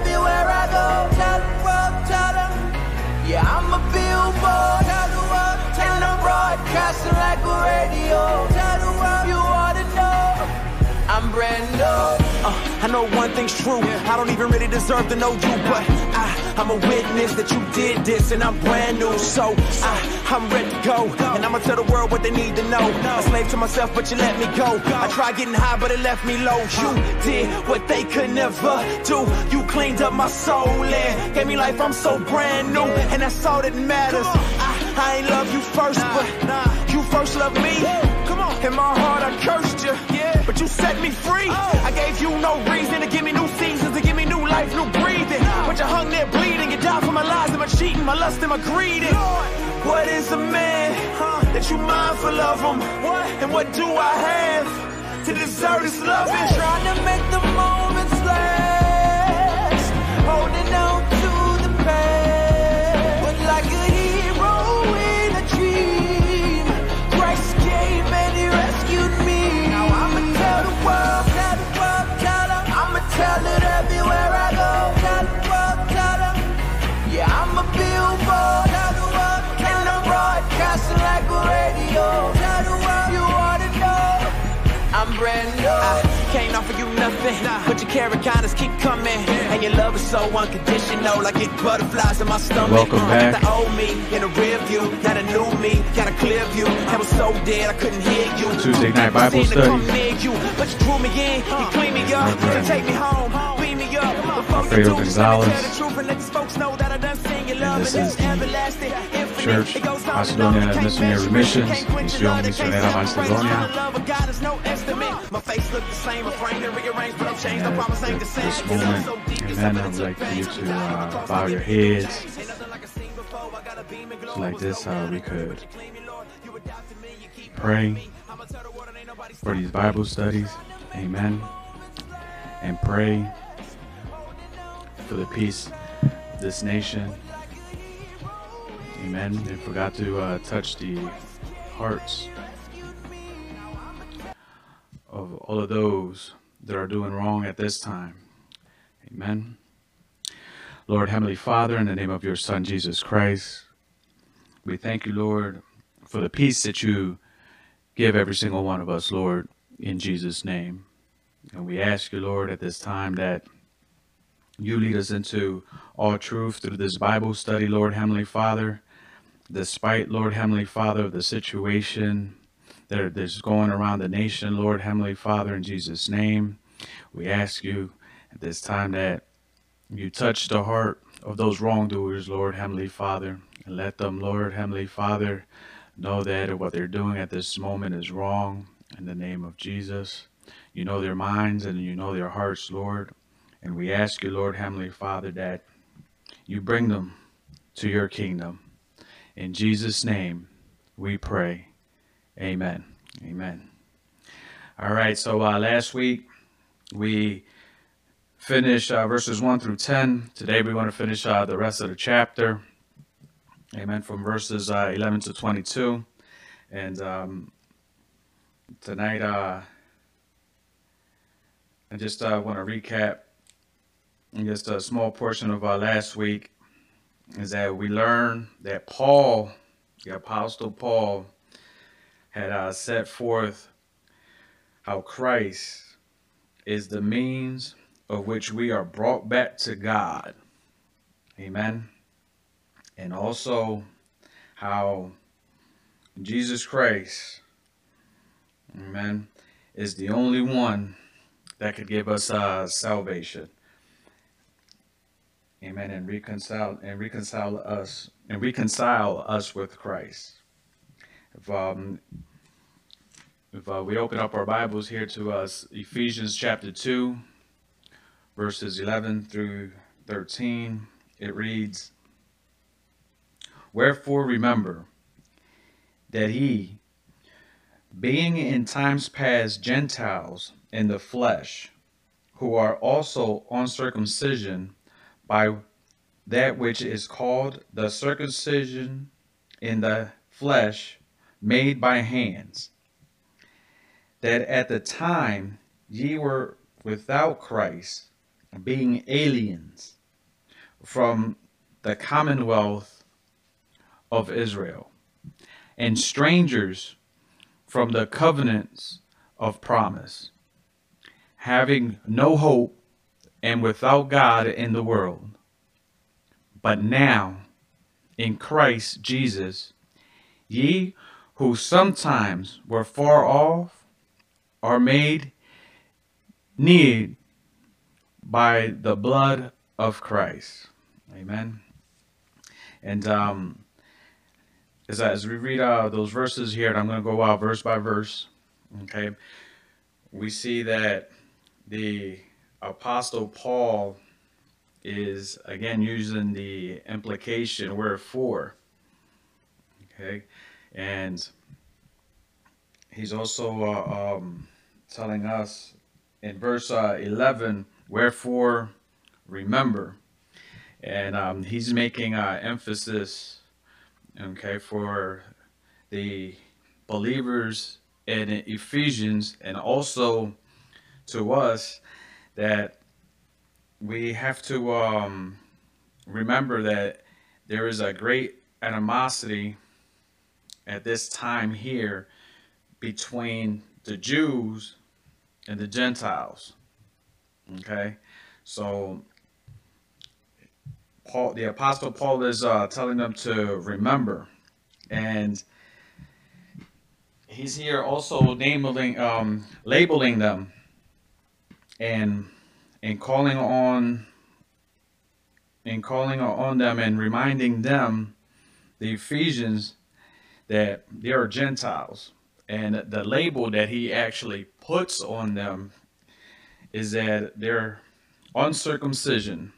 everywhere I go. Tell them, world, tell them. Yeah, I'm a billboard. Tell the world, and I'm broadcasting like a radio. Tell the I know one thing's true. I don't even really deserve to know you, but I, I'm a witness that you did this, and I'm brand new. So I, I'm ready to go, and I'ma tell the world what they need to know. A slave to myself, but you let me go. I tried getting high, but it left me low. You did what they could never do. You cleaned up my soul and gave me life. I'm so brand new, and that's all that matters. I, I ain't love you first, but you first loved me. Come on. In my heart, I cursed you. But you set me free. I gave you no reason to give me new seasons, to give me new life, new breathing. But you hung there bleeding. You died for my lies and my cheating, my lust and my greed. What is a man that you mindful of him? And what do I have to deserve this love? Been trying to make the moments nothing, but your kindness keep coming, and your love is so unconditional. I get butterflies in my stomach. Welcome back. The old me in a rear view, not a new me, got a clear view. I was so dead I couldn't hear you. Tuesday night Bible Seen to come study. you, but you drew me in, you cleaned me up, and take me home, me up. Before you do, just let me Gonzalez. tell the truth and love, this is the. Church and Macedonia can't Missionary Misionera Macedonia. My face the same, and but I'm changed. I ain't the same. This moment, amen, I would like for you to uh, bow your heads. Just like this, uh, we could pray for these Bible studies, amen, and pray for the peace of this nation, amen. They forgot to uh, touch the hearts of all of those that are doing wrong at this time. Amen. Lord Heavenly Father, in the name of your Son Jesus Christ, we thank you, Lord, for the peace that you give every single one of us, Lord, in Jesus' name. And we ask you, Lord, at this time that you lead us into all truth through this Bible study, Lord Heavenly Father. Despite, Lord Heavenly Father, of the situation that is going around the nation, Lord Heavenly Father, in Jesus' name, we ask you at this time that you touch the heart of those wrongdoers, Lord Heavenly Father, and let them, Lord Heavenly Father, know that what they're doing at this moment is wrong in the name of Jesus. You know their minds and you know their hearts, Lord. And we ask you, Lord Heavenly Father, that you bring them to your kingdom. In Jesus' name, we pray. Amen. Amen. All right, so uh, last week we finished uh, verses 1 through 10. Today we want to finish uh, the rest of the chapter. Amen. From verses uh, 11 to 22. And um, tonight, uh, I just uh, want to recap just a small portion of our last week is that we learn that Paul, the Apostle Paul, had uh, set forth how Christ is the means of which we are brought back to God. Amen. And also how Jesus Christ, amen, is the only one that could give us uh, salvation. Amen. And reconcile and reconcile us and reconcile us with Christ. If um if uh, we open up our Bibles here to us, Ephesians chapter two, verses eleven through thirteen, it reads, Wherefore remember that he, being in times past Gentiles in the flesh, who are also uncircumcision by that which is called the circumcision in the flesh made by hands, that at the time ye were without Christ, being aliens from the commonwealth of Israel and strangers from the covenants of promise, having no hope and without God in the world. But now, in Christ Jesus, ye who sometimes were far off are made near by the blood of Christ. Amen. And um, as, as we read uh, those verses here, and I'm going to go out verse by verse, okay, we see that the Apostle Paul is again using the implication wherefore. Okay, and he's also uh, um, telling us in verse uh, 11, wherefore remember. And um, he's making uh, emphasis, okay, for the believers in Ephesians and also to us that we have to um, remember that there is a great animosity at this time here between the Jews and the Gentiles. Okay, so Paul, the Apostle Paul is uh, telling them to remember, and he's here also naming, um, labeling them, and and calling on, and calling on them and reminding them, the Ephesians, that they are Gentiles, and the label that he actually puts on them is that they're uncircumcision.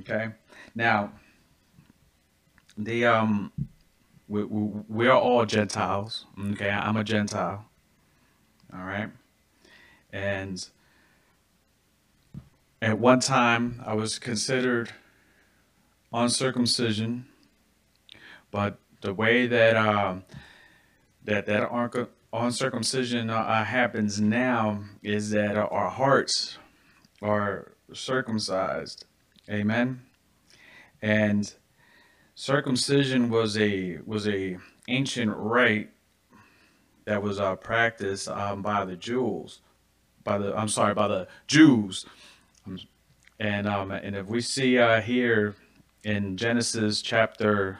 Okay. Now, the um, we, we we're all Gentiles. Okay, I'm a Gentile. All right, and at one time I was considered uncircumcision, but the way that um that that uncircumcision uh, happens now is that our hearts are circumcised. Amen. And circumcision was a was a ancient rite that was uh, practiced um, by the Jews, by the I'm sorry, by the Jews. And um, and if we see uh, here in Genesis chapter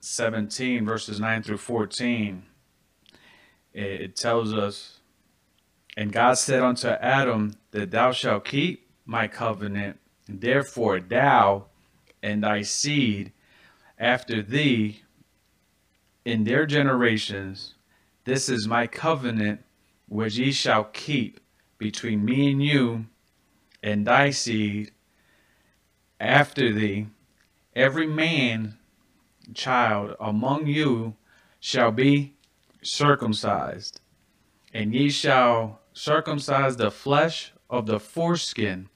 17 verses 9 through 14 it, it tells us and God said unto Adam that thou shalt keep my covenant Therefore, thou and thy seed after thee in their generations, this is my covenant which ye shall keep between me and you and thy seed after thee. Every man child among you shall be circumcised, and ye shall circumcise the flesh of the foreskin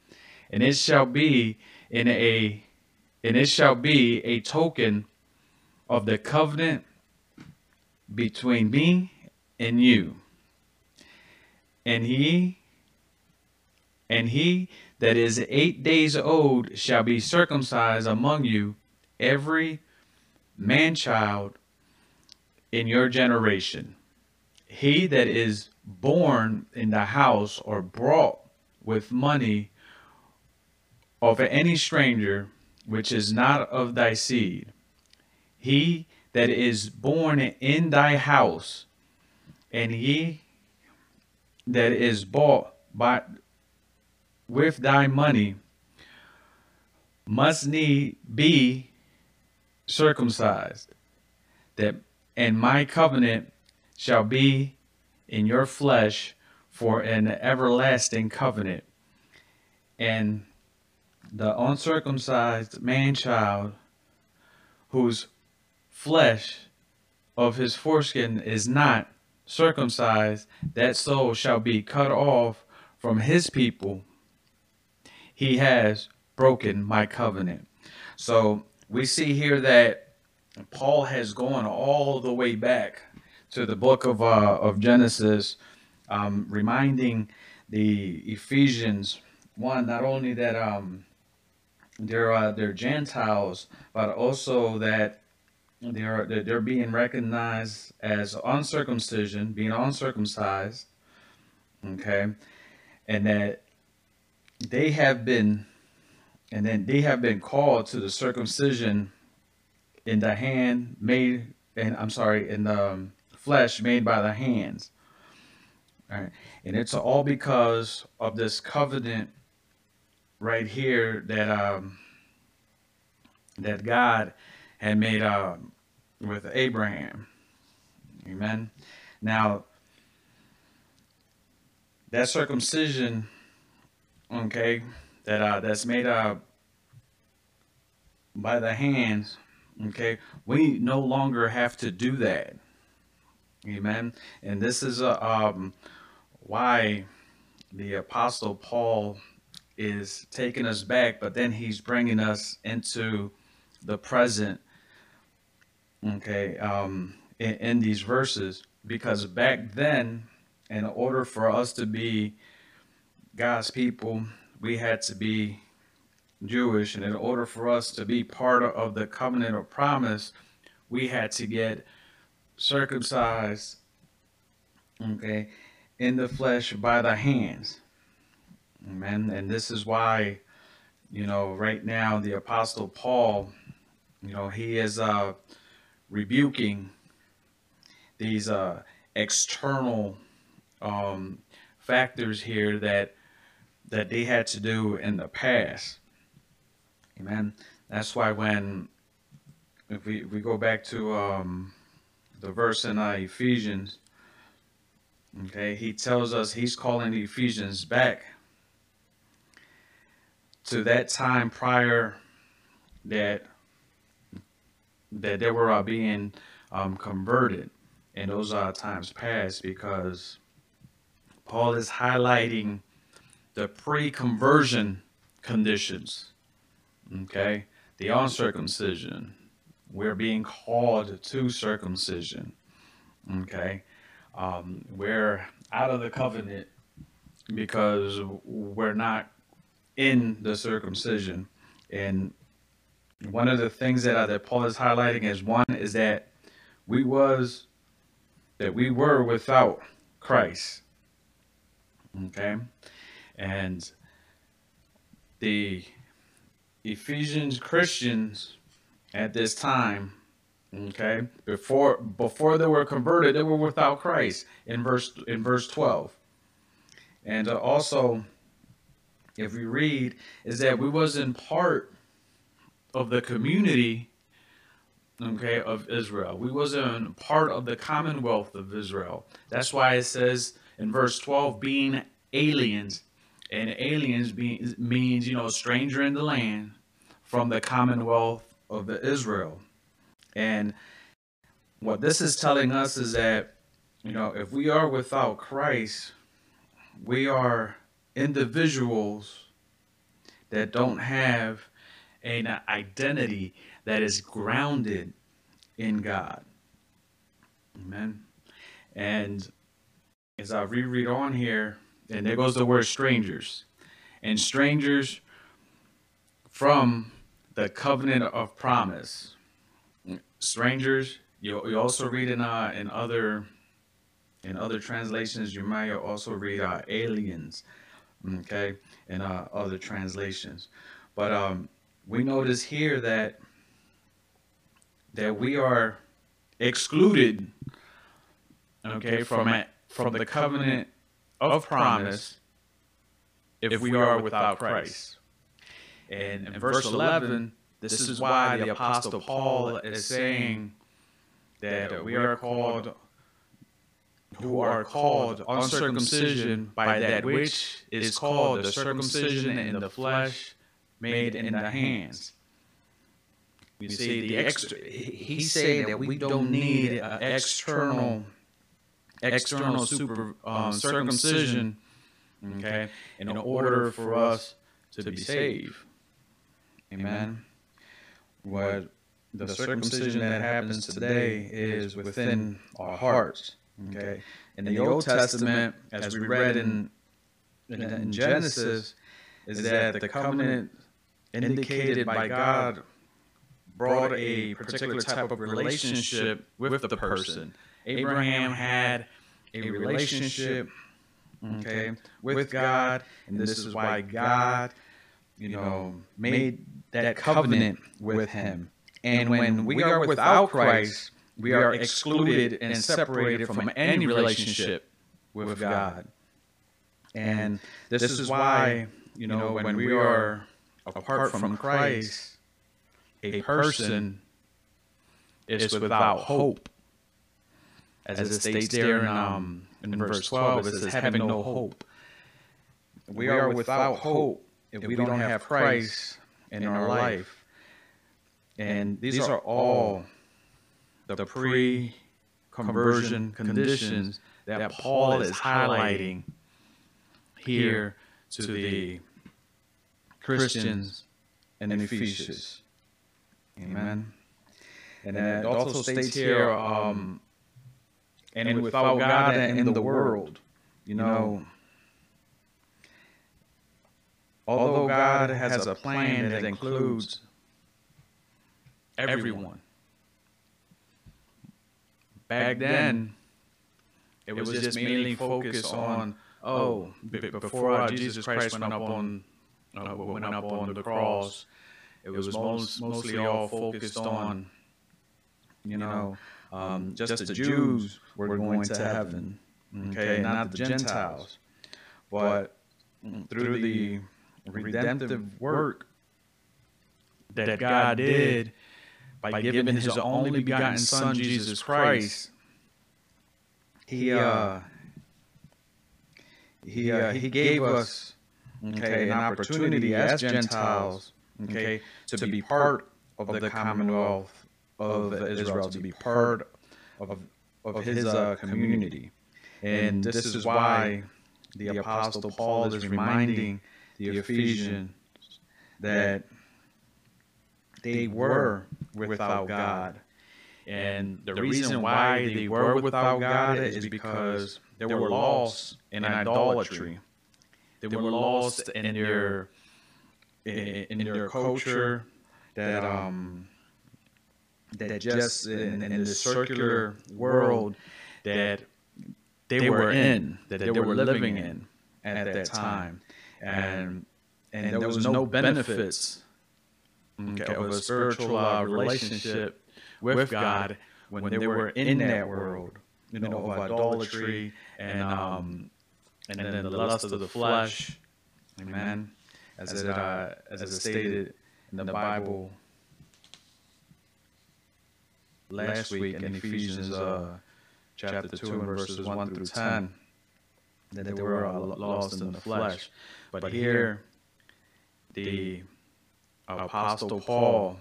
and it shall be in a and it shall be a token of the covenant between me and you and he and he that is eight days old shall be circumcised among you every man child in your generation he that is born in the house or brought with money of any stranger which is not of thy seed. He that is born in thy house, and he that is bought by with thy money must need be circumcised that and my covenant shall be in your flesh for an everlasting covenant and the uncircumcised man child whose flesh of his foreskin is not circumcised, that soul shall be cut off from his people. He has broken my covenant. So we see here that Paul has gone all the way back to the book of, uh, of Genesis, um, reminding the Ephesians one not only that um they're uh, they're Gentiles, but also that they're they're being recognized as uncircumcision, being uncircumcised, okay, and that they have been, and then they have been called to the circumcision in the hand made, and I'm sorry, in the um, flesh made by the hands. All right, and it's all because of this covenant right here that um that God had made uh, with Abraham. Amen. Now that circumcision, okay, that uh, that's made uh, by the hands, okay, we no longer have to do that. Amen. And this is uh, um, why the apostle Paul is taking us back, but then he's bringing us into the present, okay, um, in, in these verses, because back then, in order for us to be God's people, we had to be Jewish, and in order for us to be part of the covenant of promise, we had to get circumcised, okay, in the flesh by the hands. Amen. And this is why, you know, right now the Apostle Paul, you know, he is uh, rebuking these uh, external um, factors here that that they had to do in the past. Amen. That's why when if we, we go back to um, the verse in uh, Ephesians, okay, he tells us he's calling the Ephesians back to that time prior that that they were uh, being um, converted in those uh, times past because Paul is highlighting the pre-conversion conditions. Okay, the uncircumcision. We're being called to circumcision. Okay, um, we're out of the covenant because we're not in the circumcision. And one of the things that, uh, that Paul is highlighting is one is that we was that we were without Christ. Okay? And the Ephesians Christians at this time, okay, before before they were converted, they were without Christ in verse in verse 12. And uh, also if we read, is that we wasn't part of the community, okay, of Israel. We wasn't part of the commonwealth of Israel. That's why it says in verse 12, being aliens. And aliens being, means, you know, a stranger in the land from the commonwealth of the Israel. And what this is telling us is that, you know, if we are without Christ, we are individuals that don't have an identity that is grounded in God. Amen. And as I reread on here, and there goes the word strangers. And strangers from the covenant of promise. Strangers, you, you also read in uh, in other in other translations, you might also read uh, aliens okay, in uh, other translations. But um, we notice here that that we are excluded, okay, from it, from the covenant of promise if we are without Christ. And in verse 11, this is why the Apostle Paul is saying that we are called who are called uncircumcision by that which is called the circumcision in the flesh made in the hands. You see, the extra, he's saying that we don't need an external, external super um, circumcision, okay, in order for us to be saved. Amen. What the circumcision that happens today is within our hearts. Okay. In the Old Testament, as we read in, in, in Genesis, is that the covenant indicated by God brought a particular type of relationship with the person. Abraham had a relationship, okay, with God, and this is why God, you know, made that covenant with him. And when we are without Christ, we are excluded and separated from any relationship with God. And this is why, you know, when we are apart from Christ, a person is without hope. As it states there in, um, in verse 12, it says, having no hope. We are without hope if we don't have Christ in our life. And these are all the pre conversion conditions that Paul is highlighting here to the Christians in Ephesus. Amen. And it also states here, um, and without God in the world, you know, although God has a plan that includes everyone, back then, it was just mainly focused on, oh, b- before uh, Jesus Christ went up on uh, went up on the cross, it was most, mostly all focused on, you know, um, just the Jews were going to heaven, okay, not the Gentiles. But through the redemptive work that God did by giving His only begotten Son, Jesus Christ, He uh, He uh, He gave us okay an opportunity as Gentiles okay, to be part of the Commonwealth of Israel, to be part of, of his uh, community. And this is why the Apostle Paul is reminding the Ephesians that they were without God. And the reason why they were without God is because they were lost in idolatry. They were lost in their in, in their culture that um that just in, in the circular world that they were in that they were living in at that time. and and there was no benefits okay, of a spiritual uh, relationship with God when they were in that world you know of idolatry and um and then the lust of the flesh. amen. As, it, uh, as it stated in the Bible last week in Ephesians uh, chapter 2 and verses 1 through 10, that they were uh, lost in the flesh. But here, the Apostle Paul,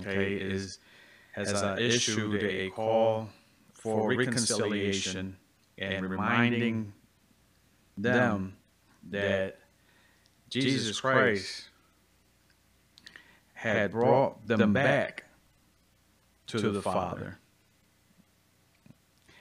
okay, is has uh, issued a call for reconciliation and reminding them that Jesus Christ had brought them back to the Father.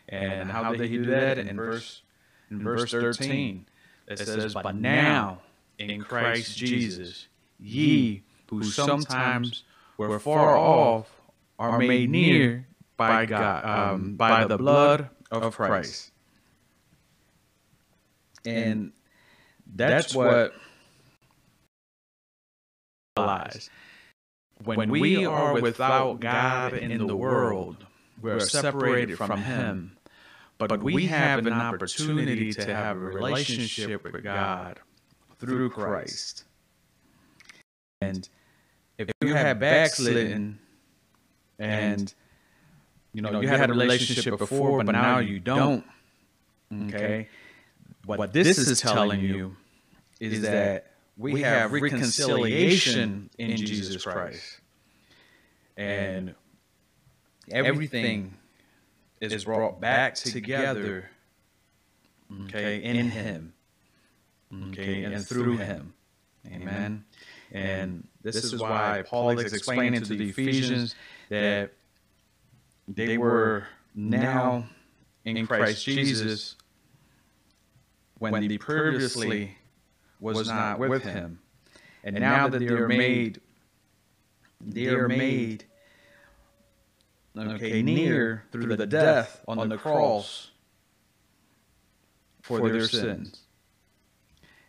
And how did he do that? In verse in verse 13, it says, But now in Christ Jesus, ye who sometimes were far off are made near by God, um, by the blood of Christ. And that's what realize when we are without God in the world, we're separated from Him. But we have an opportunity to have a relationship with God through Christ. And if you have backslidden and you know you had a relationship before, but now you don't, okay, what this is telling you is that we have reconciliation in Jesus Christ. And everything is brought back together, okay, in Him, okay, and through Him. Amen. And this is why Paul is explaining to the Ephesians that they were now in Christ Jesus when they previously was not with him. And now that they are made, they are made okay, near through the death on the cross for their sins.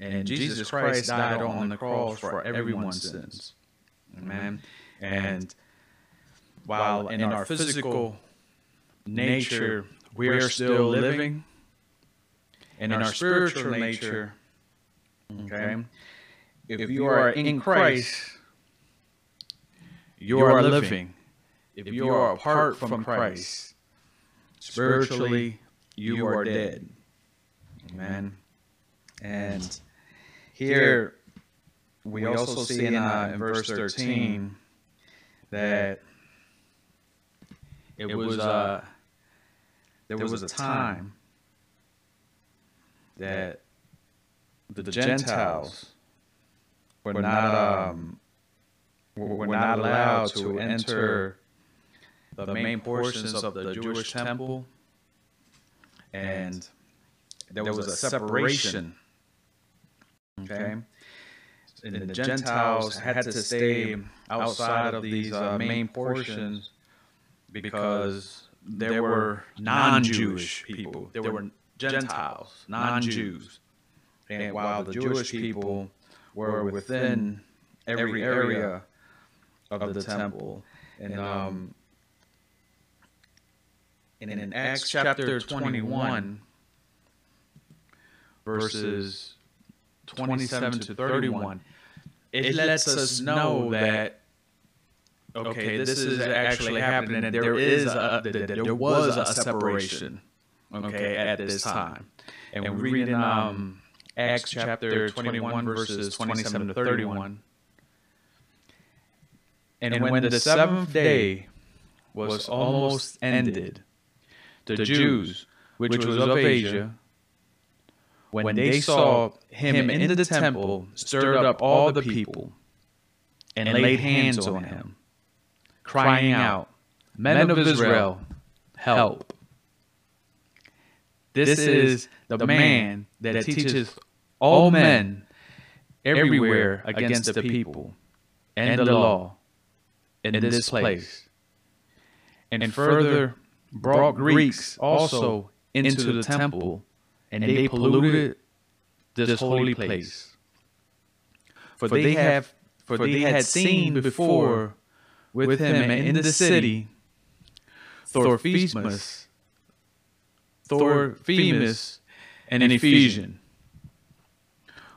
And Jesus Christ died on the cross for everyone's sins. Amen. And while in our physical nature we are still living, and in our spiritual nature, okay, if you are in Christ, you are living. If you are apart from Christ, spiritually, you are dead. Amen. And here we also see in, uh, in verse 13 that it was uh, there was a time that the Gentiles were not um, were not allowed to enter the main portions of the Jewish temple, and there was a separation. Okay, and the Gentiles had to stay outside of these uh, main portions because there were non-Jewish people. There were Gentiles, non-Jews, and while the Jewish people were within every area of the temple, and um, and in Acts chapter 21, verses 27 to 31, it lets us know that okay, this is actually happening, and there is a, there was a separation, okay, at this time, and we read in um, Acts chapter 21 verses 27 to 31. And when the seventh day was almost ended, the Jews, which was of Asia, when they saw him in the temple, stirred up all the people and laid hands on him, crying out, Men of Israel, help. This is the man that teaches all men everywhere against the people and the law in this place. And further brought Greeks also into the temple, and they polluted this holy place. For they have for they had seen before with him in the city Thorphemus, Thorphemus, and an Ephesian,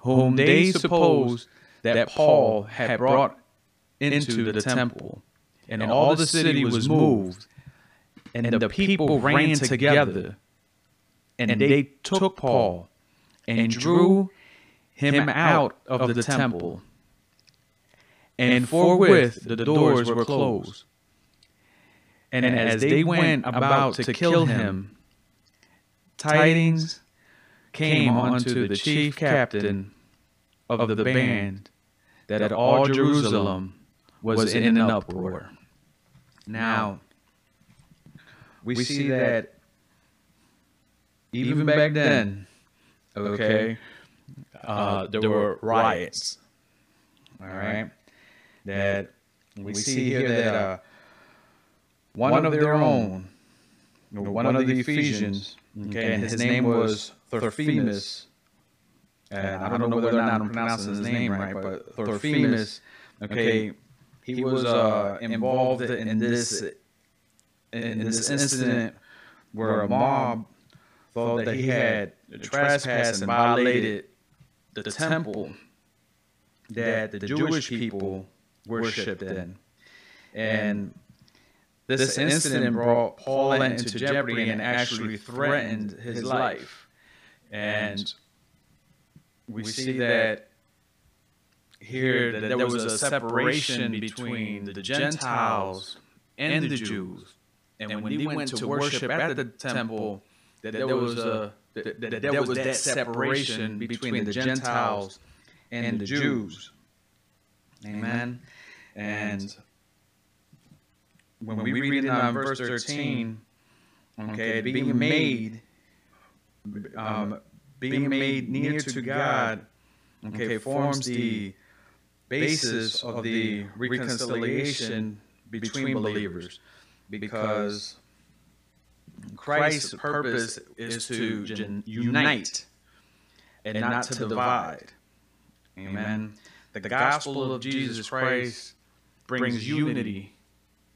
whom they supposed that Paul had brought into the temple, and all the city was moved and the people ran together, and they took Paul and drew him out of the temple. And forthwith the doors were closed. And as they went about to kill him, tidings came unto the chief captain of the band that at all Jerusalem was in an uproar. Now, we, we see that even back then, okay, uh, uh, there were riots. All right, that we see here that uh, uh one of their own, one of the Ephesians, okay, and his name was Thorphemus. And I don't know whether or not I'm pronouncing his name right, but Thorphemus, okay, he was uh, involved in this in, this incident where a mob thought that he had trespassed and violated the temple that the Jewish people worshipped in. And this incident brought Paul into jeopardy and actually threatened his life. And we see that here that there was a separation between the Gentiles and the Jews. And when they went to worship at the temple, that there was a that, that there was that separation between the Gentiles and the Jews. Amen. And when we read in um, verse 13, okay, being made, um, being made near to God, okay, forms the basis of the reconciliation between believers. because Christ's purpose is to unite and not to divide. Amen. The gospel of Jesus Christ brings unity,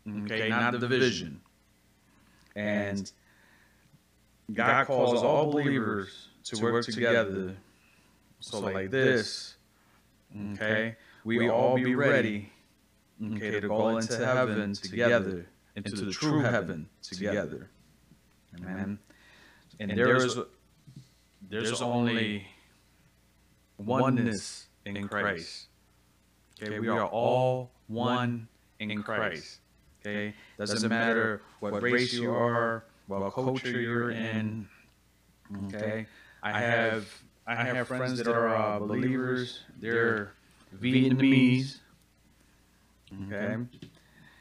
okay, not division. And God calls all believers to work together. So, like this, okay, we all be ready, okay, to go into heaven together, into the true heaven together. Amen. And there's there's only oneness in Christ. Okay, we are all one in Christ. Okay, doesn't matter what race you are, what culture you're in. Okay, I have I have friends that are uh, believers. They're Vietnamese. Okay,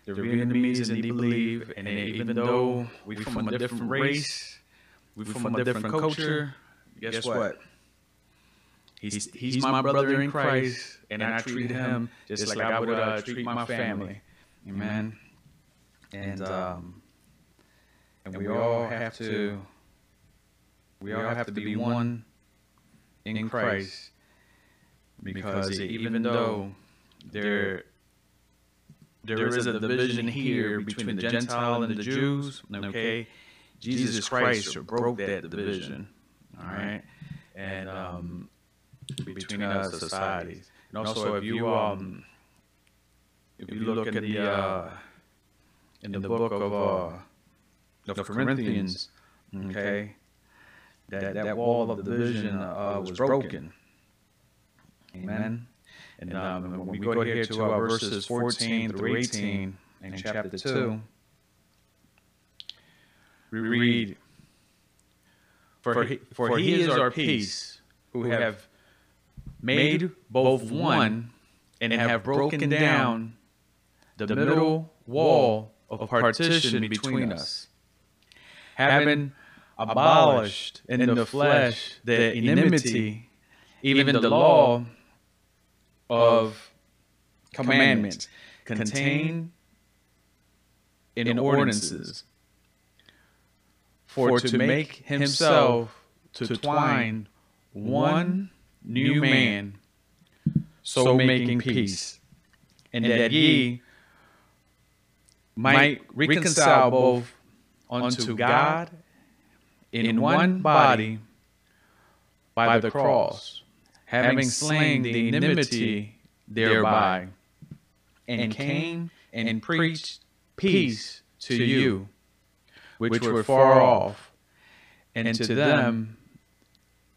they're Vietnamese and they believe, and they, even though we from a different race, we from a different culture. Guess what? He's, he's my brother in Christ, and I treat him just like I would uh, treat my family. Amen. And um, and we all have to we all have to be one in Christ. Because even though there there is a division here between the Gentile and the Jews, okay, Jesus Christ broke that division. All right, and um, between us societies. And also, if you um, if you look at the uh, in the book of uh, of Corinthians, okay, that that wall of division uh, was broken. Amen. And um, when we go here to uh, verses 14 through 18 in chapter 2, we read, For he, for he is our peace, who have made both one and have broken down the middle wall of partition between us, having abolished in the flesh the enmity, even the law of commandments contained in ordinances, for to make himself to twine one new man, so making peace, and that ye might reconcile both unto God in one body by the cross, having slain the enmity thereby, and came and preached peace to you, which were far off, and to them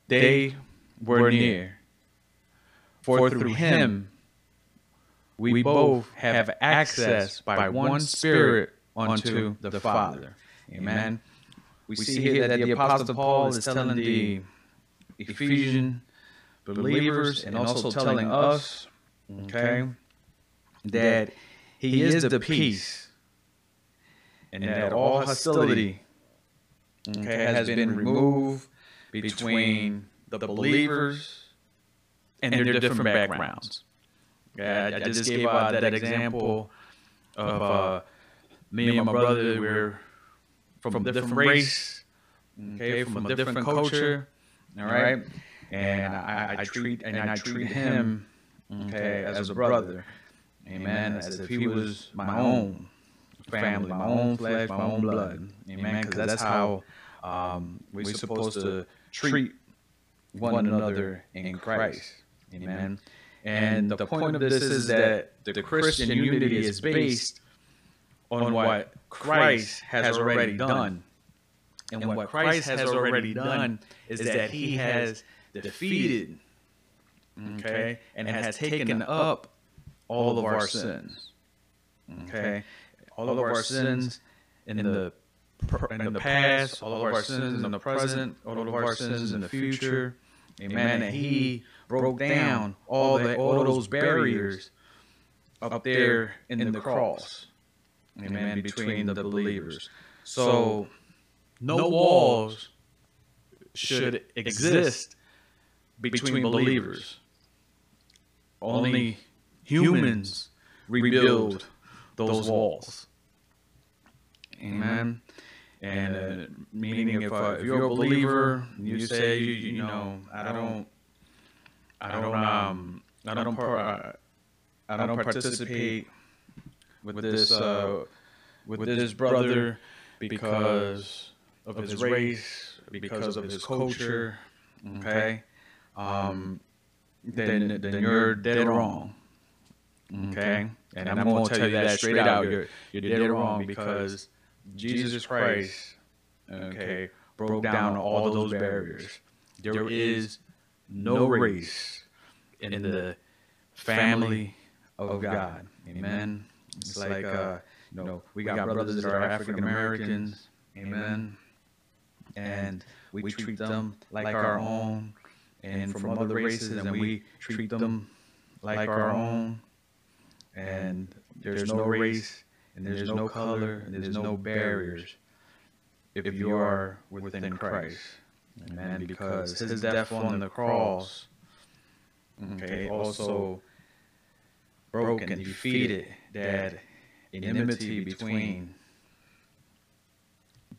they were near. For through him we both have access by one Spirit unto the Father. Amen. We see here that the Apostle Paul is telling the Ephesian believers and also telling us, okay, that he is the peace and that all hostility okay, has been removed between the believers and their different backgrounds. Yeah, I, I just gave out that example of uh, me and my brother. We're from a different race, okay, from a different culture. All right, and I, I treat and I treat him, okay, as a brother. Amen. As if he was my own family, my own flesh, my own blood. Amen. Because that's how um, we're supposed to treat one another in Christ. Amen. And the point of this is that the Christian unity is based on what Christ has already done. And what Christ has already done is that he has defeated, okay, and has taken up all of our sins. Okay? All of our sins in the in the past, all of our sins in the present, all of our sins in the future. Amen. And he broke down all the all those barriers up there in the cross. Amen. Between the believers. So no walls should exist between believers. Only humans rebuild those walls. Amen. And uh, meaning, if, uh, if you're a believer, you say, you, you know, I don't, I don't, um, I don't, par- uh, I don't participate with this, uh, with this brother because of his race, because of his culture. Okay, um, then then you're dead wrong. Okay, and I'm going to tell you that straight out. You're you're dead wrong because Jesus Christ, okay, broke down all those barriers. There is no race in the family of God. Amen. It's like uh, you know, we got brothers that are African Americans. Amen. And we treat them like our own, and from other races, and we treat them like our own. And there's no race, and there's no color, and there's no barriers if you are within Christ. Amen. Because his death on the cross, okay, also broke and defeated that enmity between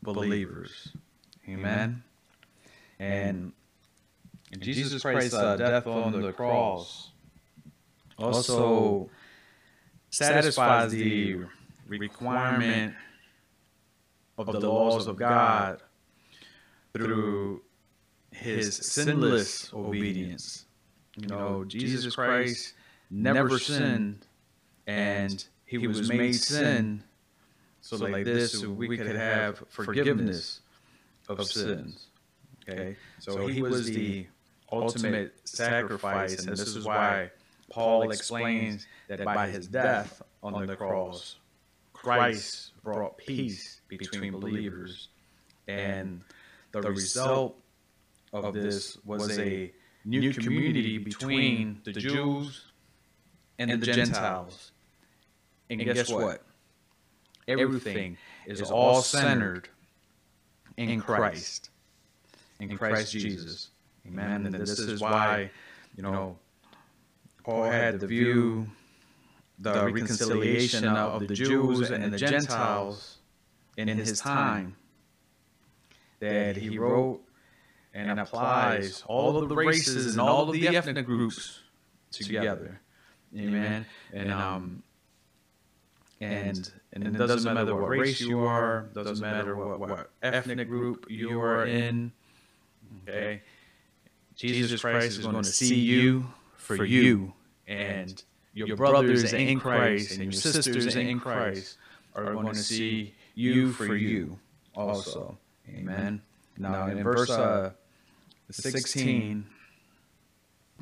believers. Amen. And Jesus Christ's uh, death on the cross also satisfies the requirement of the laws of God through his sinless obedience. You know, Jesus Christ never sinned and he was made sin. so like this we could have forgiveness of sins. Okay, so he was the ultimate sacrifice, and this is why Paul explains that by his death on the cross, Christ brought peace between believers, and the result of this was a new community between the Jews and the Gentiles. And guess what? Everything is all centered in Christ, in Christ Jesus. Amen. And this is why, you know, Paul had the view, the reconciliation of the Jews and the Gentiles in his time, that he wrote and applies all of the races and all of the ethnic groups together. Amen. And um, and and it doesn't matter what race you are, doesn't matter what, what ethnic group you are in. Okay, Jesus Christ is going to see you for you, and your brothers in Christ and your sisters in Christ are going to see you for you also. Amen. Now in verse uh, 16,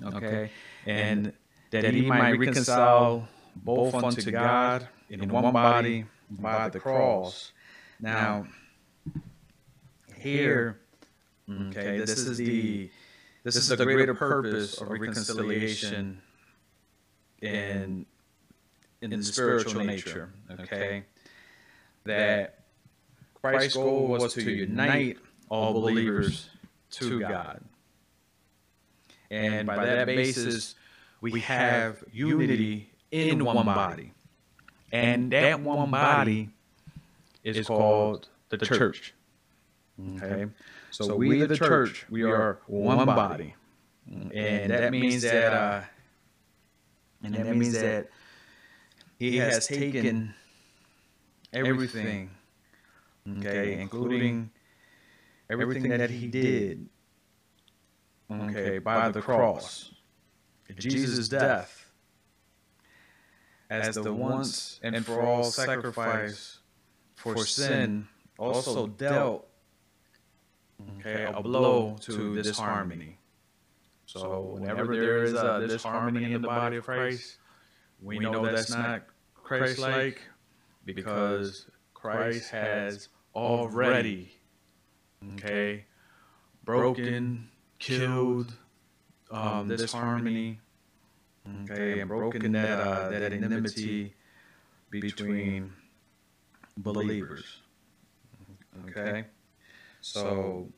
okay, and that he might reconcile both unto God in one body by the cross. Now, here, okay, this is the this is the greater purpose of reconciliation in in the spiritual nature. Okay, that Christ's goal was to unite all believers to God, and by that basis, we have unity in one body. And that one body is called the church. Okay? So we, the church, we are one body. And that means that, uh, and that means that he has taken everything, okay, including everything that he did, okay, by the cross. Jesus' death as the once and for all sacrifice for sin also dealt okay, a blow to this harmony. So whenever there is uh, uh, a disharmony in the body of Christ, we know that's not Christ-like because Christ has already, okay, broken, killed um, this harmony. Okay, and broken that uh, that enmity between believers. Okay, so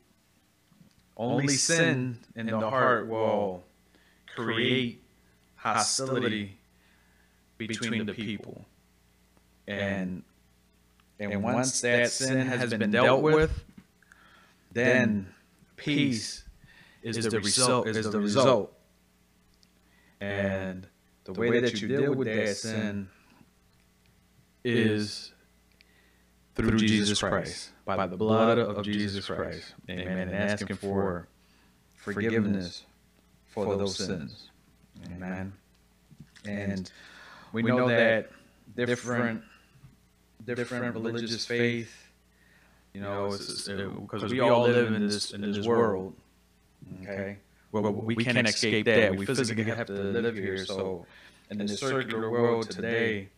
only sin in the heart will create hostility between the people. And and once that sin has been dealt with, then peace is the result is the result. And the way that you deal with that sin is through Jesus Christ, by the blood of Jesus Christ. Amen. And asking for forgiveness for those sins. Amen. And we know that different different religious faith, you know, because we all live in this in this world. Okay. Well, we we can't escape that. We physically have to live here. So, in this circular world today,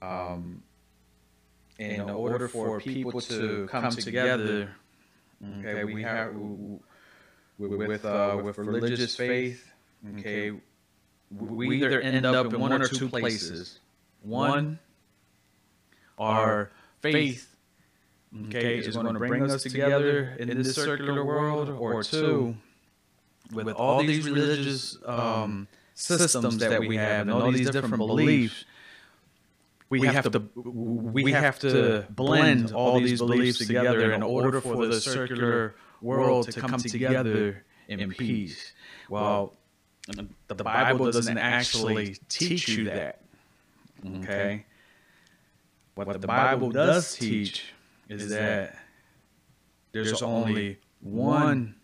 um, in order for people to come together, okay, we have with uh, with religious faith, okay, we either end up in one or two places. One, our faith, okay, is going to bring us together in this circular world, or two, with all these religious um, systems that we have and all these different beliefs, we have to we have to blend all these beliefs together in order for the circular world to come together in peace. Well, the Bible doesn't actually teach you that. Okay? What the Bible does teach is that there's only one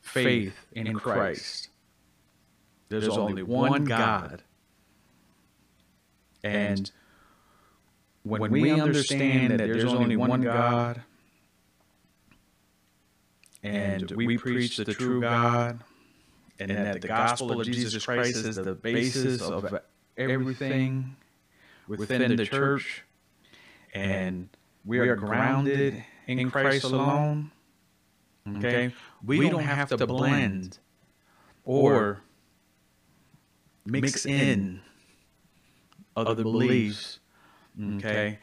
faith in Christ. There's only one God. And when we understand that there's only one God and we preach the true God and that the gospel of Jesus Christ is the basis of everything within the church and we are grounded in Christ alone, okay, we don't have to blend or mix in other beliefs, okay,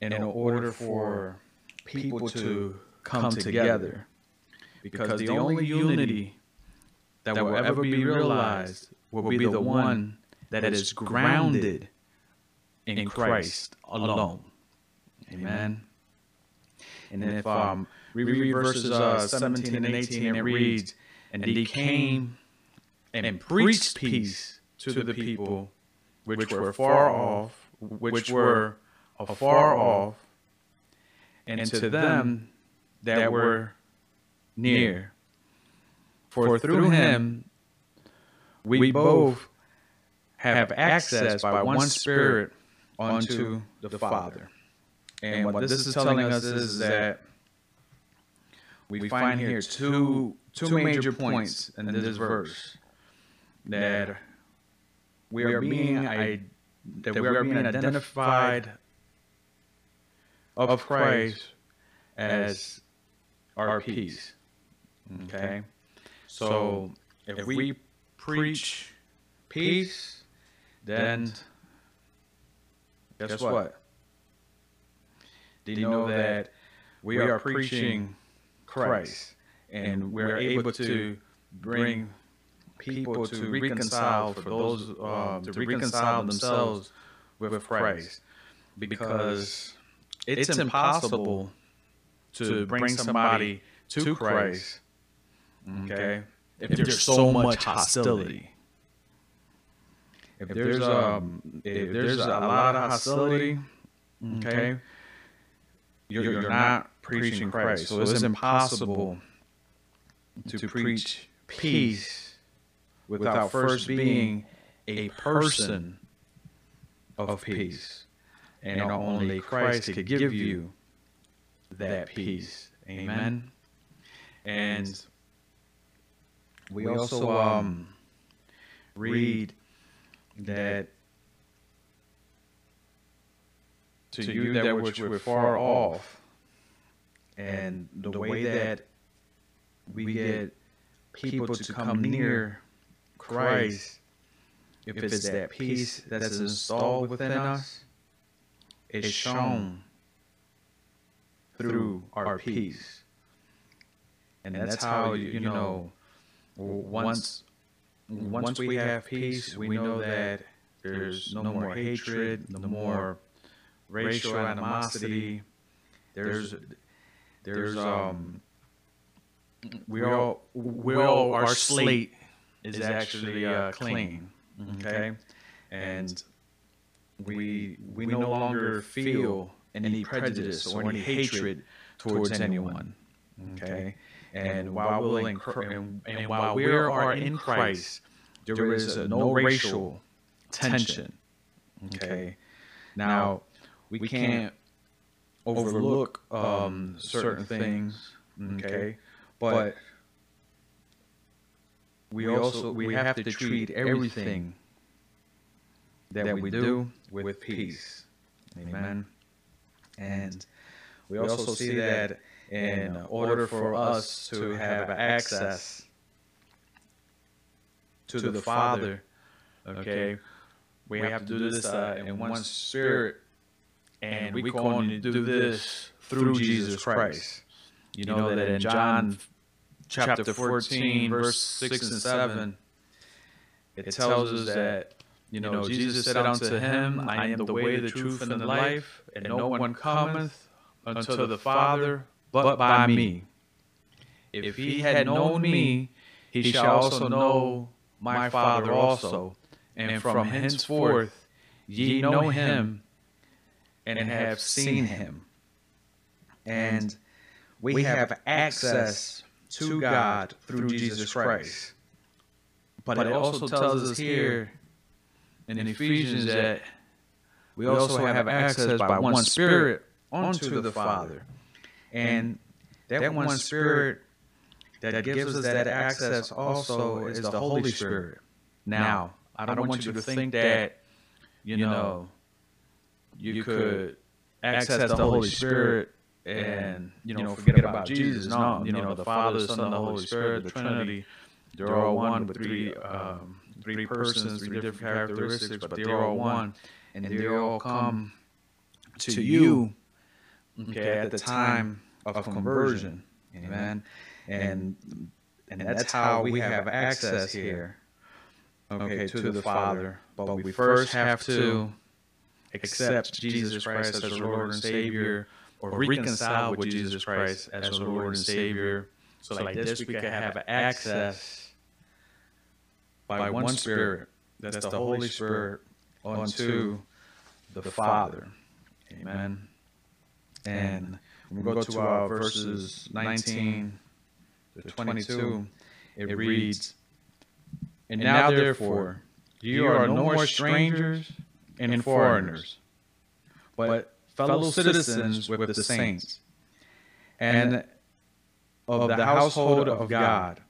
in order for people to come together. Because the only unity that will ever be realized will be the one that is grounded in Christ alone. Amen. And then if um, we read verses uh, 17 and 18, it reads, And he came and preached peace to the people which were far off, which were afar off, and to them that were near. For through him we both have access by one Spirit unto the Father. And what this is telling us is that we find here two two major points in this verse that we are being that we are being identified of Christ as our peace. Okay, so if we preach peace, then guess what? Do you know that we are preaching Christ and we're able to bring people to reconcile for those um, to reconcile themselves with Christ. Because it's impossible to bring somebody to Christ okay if there's so much hostility. if there's um if there's a lot of hostility okay you're, you're not preaching Christ. So it's impossible to preach peace without first being a person of peace. And only Christ could give you that peace. Amen. And we also um, read that to you that which were far off. And the way that we get people to come near Christ, if it's that peace that's installed within us, is shown through our peace. And that's how, you know, once once we have peace, we know that There's no more hatred, no more racial animosity. There's there's um we all we all our slate is actually uh, clean. Okay, and we we no longer feel any prejudice or any hatred towards anyone. Okay, and while we're in, and, and while we are in Christ, there is uh, no racial tension. Okay, now we can't overlook um, certain things. Okay, but we also we have to treat everything that we do with peace. Amen. And we also see that in order for us to have access to the Father, okay, we have to do this uh, in one spirit, and we can only do this through Jesus Christ. You know that in John chapter 14, verse 6 and 7, it tells us that, you know, Jesus said unto him, I am the way, the truth, and the life, and no one cometh unto the Father but by me. If he had known me, he shall also know my Father also. And from henceforth ye know him and have seen him. And we have access to God through Jesus Christ. But it also tells us here in Ephesians that we also have access by one Spirit unto the Father. And that one Spirit that gives us that access also is the Holy Spirit. Now, I don't want you to think that, you know, you could access the Holy Spirit and you know forget about Jesus. No, you know the Father, the Son, and the Holy Spirit, the Trinity. They're all one with three um, three persons, three different characteristics, but they're all one, and they all come to you. Okay, at the time of conversion, amen. And and that's how we have access here. Okay, to the Father, but we first have to accept Jesus Christ as our Lord and Savior or reconcile with Jesus Christ as our Lord and Savior. So like this, we can have access by one Spirit, that's the Holy Spirit, unto the Father. Amen. And we go to our verses 19 to 22, it reads, And now therefore, you are no more strangers and foreigners, but fellow citizens with the saints, and of the household of God,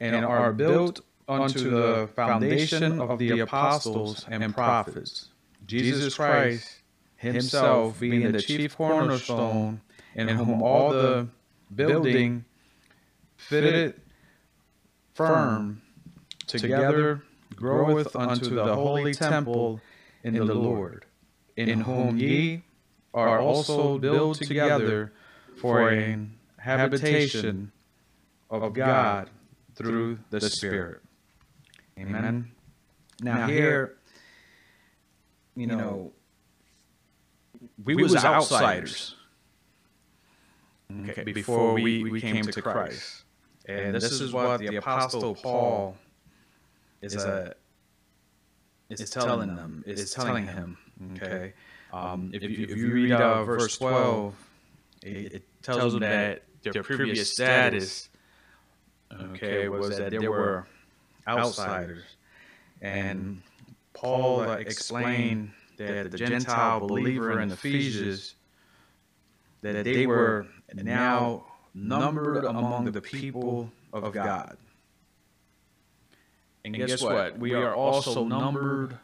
and are built unto the foundation of the apostles and prophets, Jesus Christ himself being the chief cornerstone, and in whom all the building fitted firm together groweth unto the holy temple in the Lord in whom ye are also built together for an habitation of God through the Spirit. Amen. Now here, you know, we was outsiders. Okay, before we, we came to Christ. And this is what the Apostle Paul is a is telling them. Is telling him. Okay. Um, if, you, if you read uh, verse 12, it, it tells them that their previous status, okay, was that they were outsiders. And Paul uh, explained that the Gentile believer in Ephesians, that they were now numbered among the people of God. And guess what? We are also numbered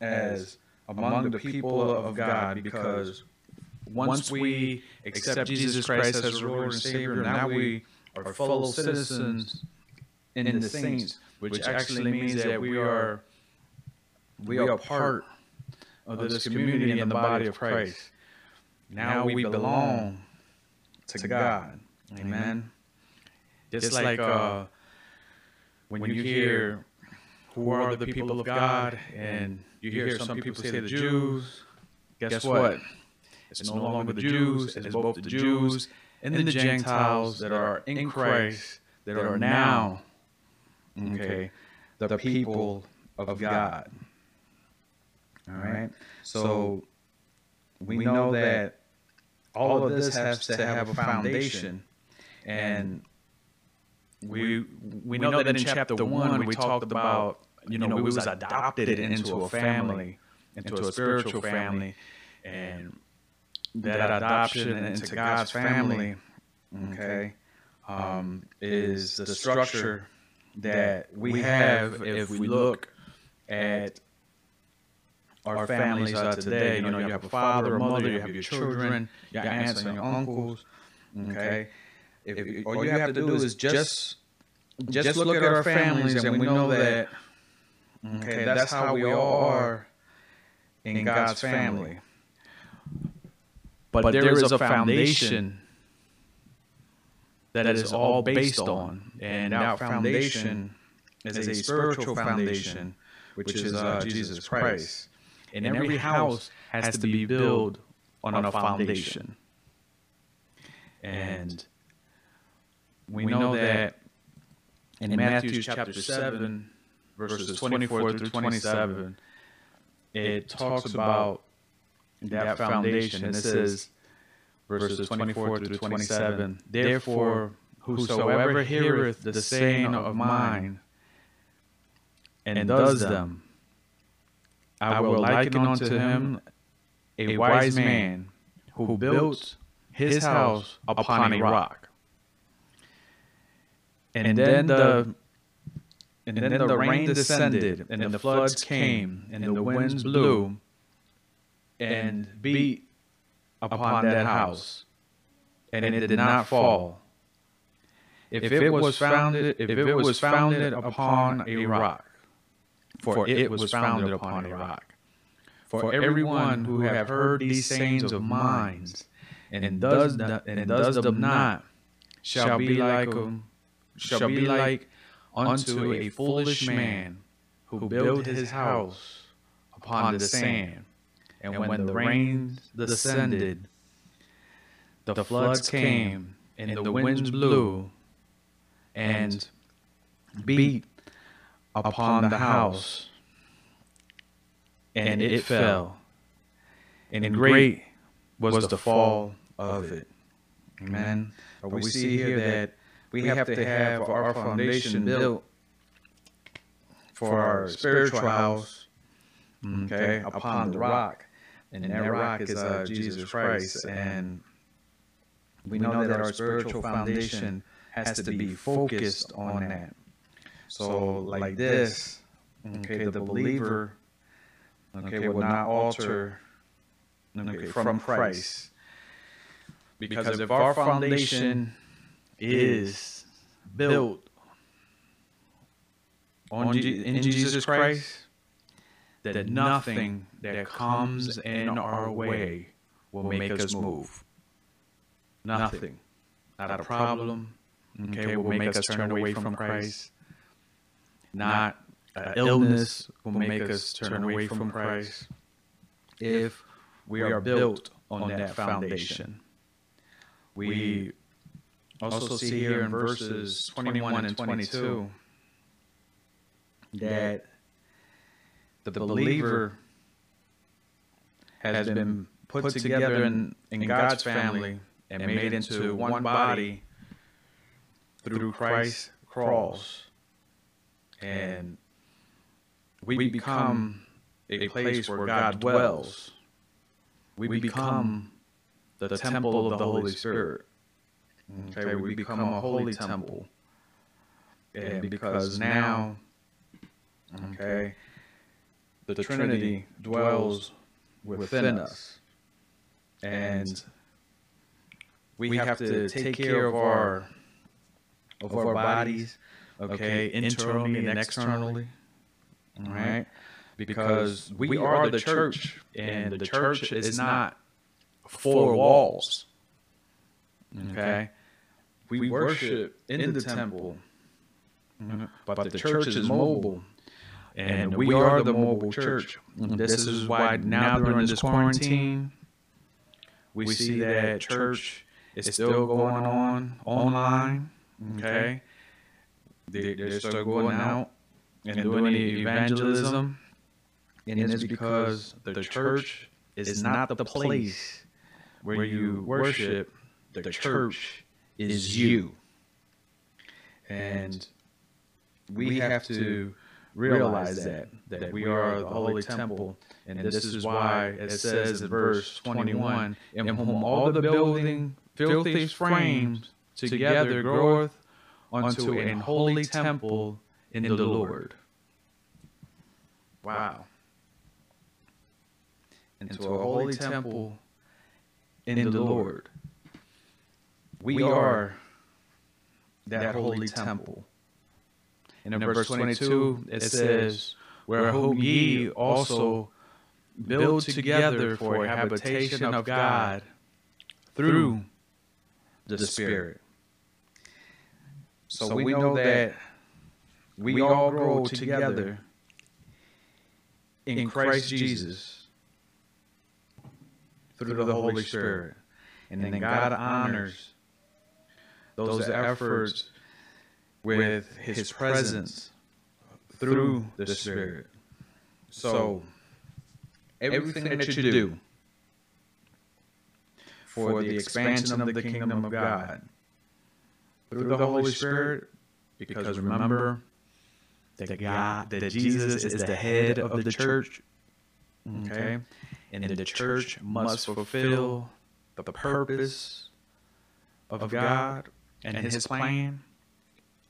as among the people of God because once we accept Jesus Christ as our Lord and Savior, now we are fellow citizens in the saints, which actually means that we are we are part of this community in the body of Christ. Now we belong to God. Amen. Just like uh, when you hear who are the people of God, and you hear some people say the Jews. Guess what? It's no longer the Jews, it's both the Jews and then the Gentiles that are in Christ that are now, okay, the people of God. All right. So we know that all of this has to have a foundation, and we we know that in chapter one we talked about you know we was adopted into a family, into a spiritual family, and that adoption into God's family, okay, um, is the structure that we have if we look at our families are today. You know, you have a father, a mother, you have your children, your aunts and your uncles. Okay, if, if, all you have to do is just just look at our families, and we know that. Okay, that's how we all are in God's family. But there is a foundation that is all based on, and that foundation is a spiritual foundation, which is uh, Jesus Christ. And every house has to be built on a foundation. And we know that in Matthew chapter 7, verses 24 through 27, it talks about that foundation. And it says, verses 24 through 27, Therefore, whosoever heareth the saying of mine and does them, I will liken unto him a wise man who built his house upon a rock. And then the and then the rain descended, and the floods came, and the winds blew and beat upon that house, and it did not fall. If it was founded, if it was founded upon a rock, for it was founded upon a rock. For everyone who have heard these sayings of mine, and does not, and does them not, shall be like um, shall be like unto a foolish man who built his house upon the sand. And when the rains descended, the floods came, and the winds blew, and beat upon the house, and it fell. And great was the fall of it. Amen. But we see here that we have to have our foundation built for our spiritual house, okay, upon the rock. And that rock is uh, Jesus Christ. And we know that our spiritual foundation has to be focused on that. So, like this, okay, the believer, okay, will not alter okay, from Christ. Because if our foundation is built on Je- in Jesus Christ, that nothing that comes in our way will make us move. Nothing. Not a problem. Okay, will make us turn away from Christ. Not uh, illness will make us turn away from Christ. If we are built on that foundation. We also see here in verses 21 and 22 that the believer has been put together in, in God's family and made into one body through Christ's cross. And we become a place where God dwells. We become the temple of the Holy Spirit. Mm-hmm. Okay, we become a holy temple. And because now, okay, the Trinity dwells within us. And we have to take care of our of our bodies, okay, internally and externally. All right? Because we are the church, and the church is not four walls. Okay? We worship in the temple, mm-hmm. but the church is mobile And we are the mobile church. Mm-hmm. This is why now during this quarantine, we see that church is still going on online. Okay. They, they're still going out and doing evangelism. And it's because the church is not the place where you worship. The church is you. And we have to realize that that we are the holy temple. And this is why it says in verse 21 in whom all the building filthy frames together groweth unto an holy temple in the lord. Wow. Into a holy temple in the lord we are that holy temple and in verse 22, it says, Where whom ye also build together for a habitation of God through the Spirit. So we know that we all grow together in Christ Jesus through the Holy Spirit. And then God honors those efforts with his presence through the Spirit. So, everything that you do for the expansion of the kingdom of God through the Holy Spirit, because remember that God, that Jesus is the head of the church, okay, and the church must fulfill the purpose of God and His plan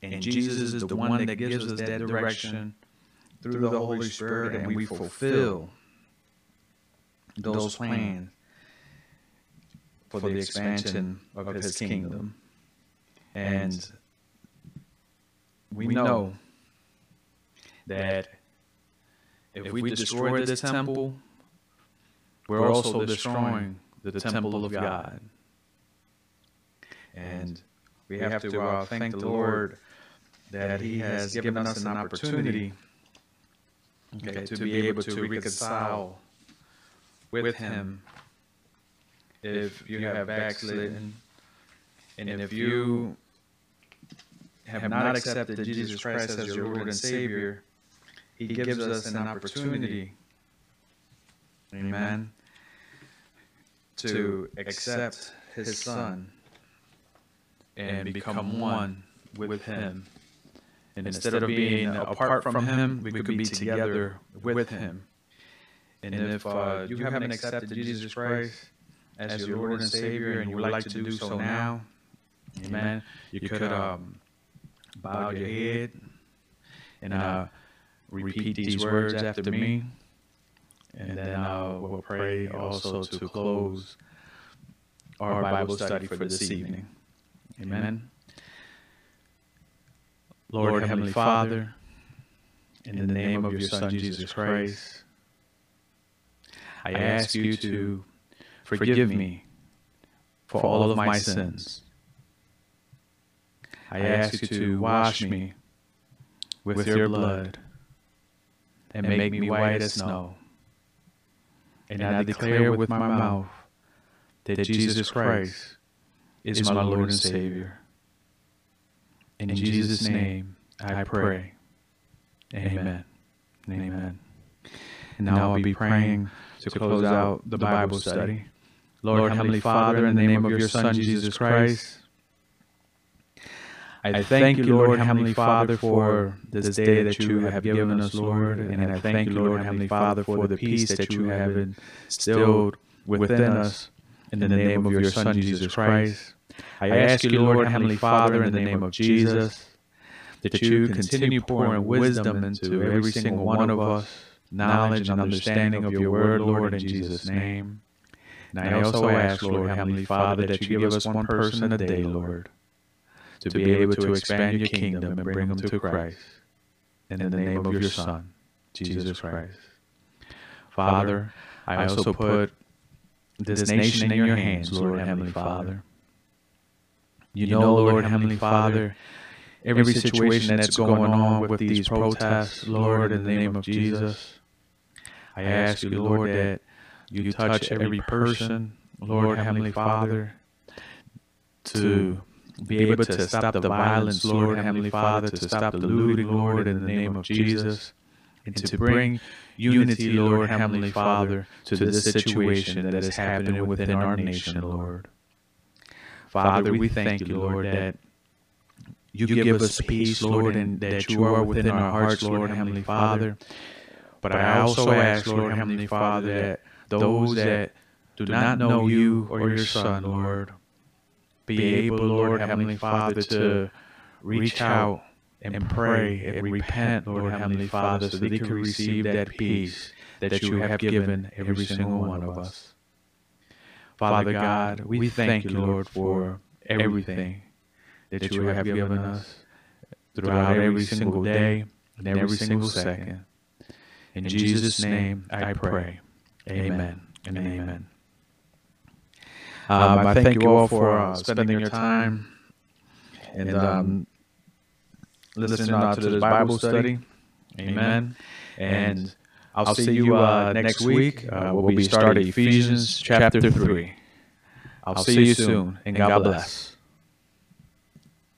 and Jesus is the one that gives us that direction through the Holy Spirit, and we fulfill those plans for the expansion of His kingdom. And we know that if we destroy the temple, we're also destroying the temple of God. And we have to uh, thank the Lord that He has given us an opportunity okay, to be able to reconcile with Him. if you have backslidden and if you have not accepted Jesus Christ as your Lord and Savior, He gives us an opportunity, amen, to accept His Son and become one with Him. And instead of being apart from Him, we could be together with Him. And if uh, you haven't accepted Jesus Christ as your Lord and Savior and you would like to do so now, amen, you could um, bow your head and uh, repeat these words after me. And then uh, we'll pray also to close our Bible study for this evening. Amen. Lord, Heavenly Father, in the name of your Son, Jesus Christ, I ask you to forgive me for all of my sins. I ask you to wash me with your blood and make me white as snow. And I declare with my mouth that Jesus Christ is my Lord and Savior. In Jesus' name, I pray. Amen. Amen. And now I'll be praying to close out the Bible study. Lord, Heavenly Father, in the name of your Son, Jesus Christ, I thank you, Lord, Heavenly Father, for this day that you have given us, Lord. And I thank you, Lord, Heavenly Father, for the peace that you have instilled within us in the name of your Son, Jesus Christ. I ask you, Lord, Heavenly Father, in the name of Jesus, that you continue pouring wisdom into every single one of us, knowledge and understanding of your word, Lord, in Jesus' name. And I also ask, Lord, Heavenly Father, that you give us one person a day, Lord, to be able to expand your kingdom and bring them to Christ. And in the name of your Son, Jesus Christ. Father, I also put this nation in your hands, Lord, Heavenly Father. You know, Lord Heavenly Father, every situation that's going on with these protests, Lord, in the name of Jesus. I ask you, Lord, that you touch every person, Lord, Heavenly Father, to be able to stop the violence, Lord, Heavenly Father, to stop the looting, Lord, in the name of Jesus, and to bring unity, Lord, Heavenly Father, to this situation that is happening within our nation, Lord. Father, we thank you, Lord, that you give us peace, Lord, and that you are within our hearts, Lord, Heavenly Father. But I also ask, Lord, Heavenly Father, that those that do not know you or your Son, Lord, be able, Lord, Heavenly Father, to reach out and pray and repent, Lord, Heavenly Father, so that they can receive that peace that you have given every single one of us. Father God, we thank you, Lord, for everything that you have given us throughout every single day and every single second. In Jesus' name I pray. Amen and amen. Um, I thank you all for uh, spending your time and um, listening uh, to this Bible study. Amen. And I'll see you uh, next week. Uh, we'll be starting Ephesians chapter 3. I'll see you soon, and God bless.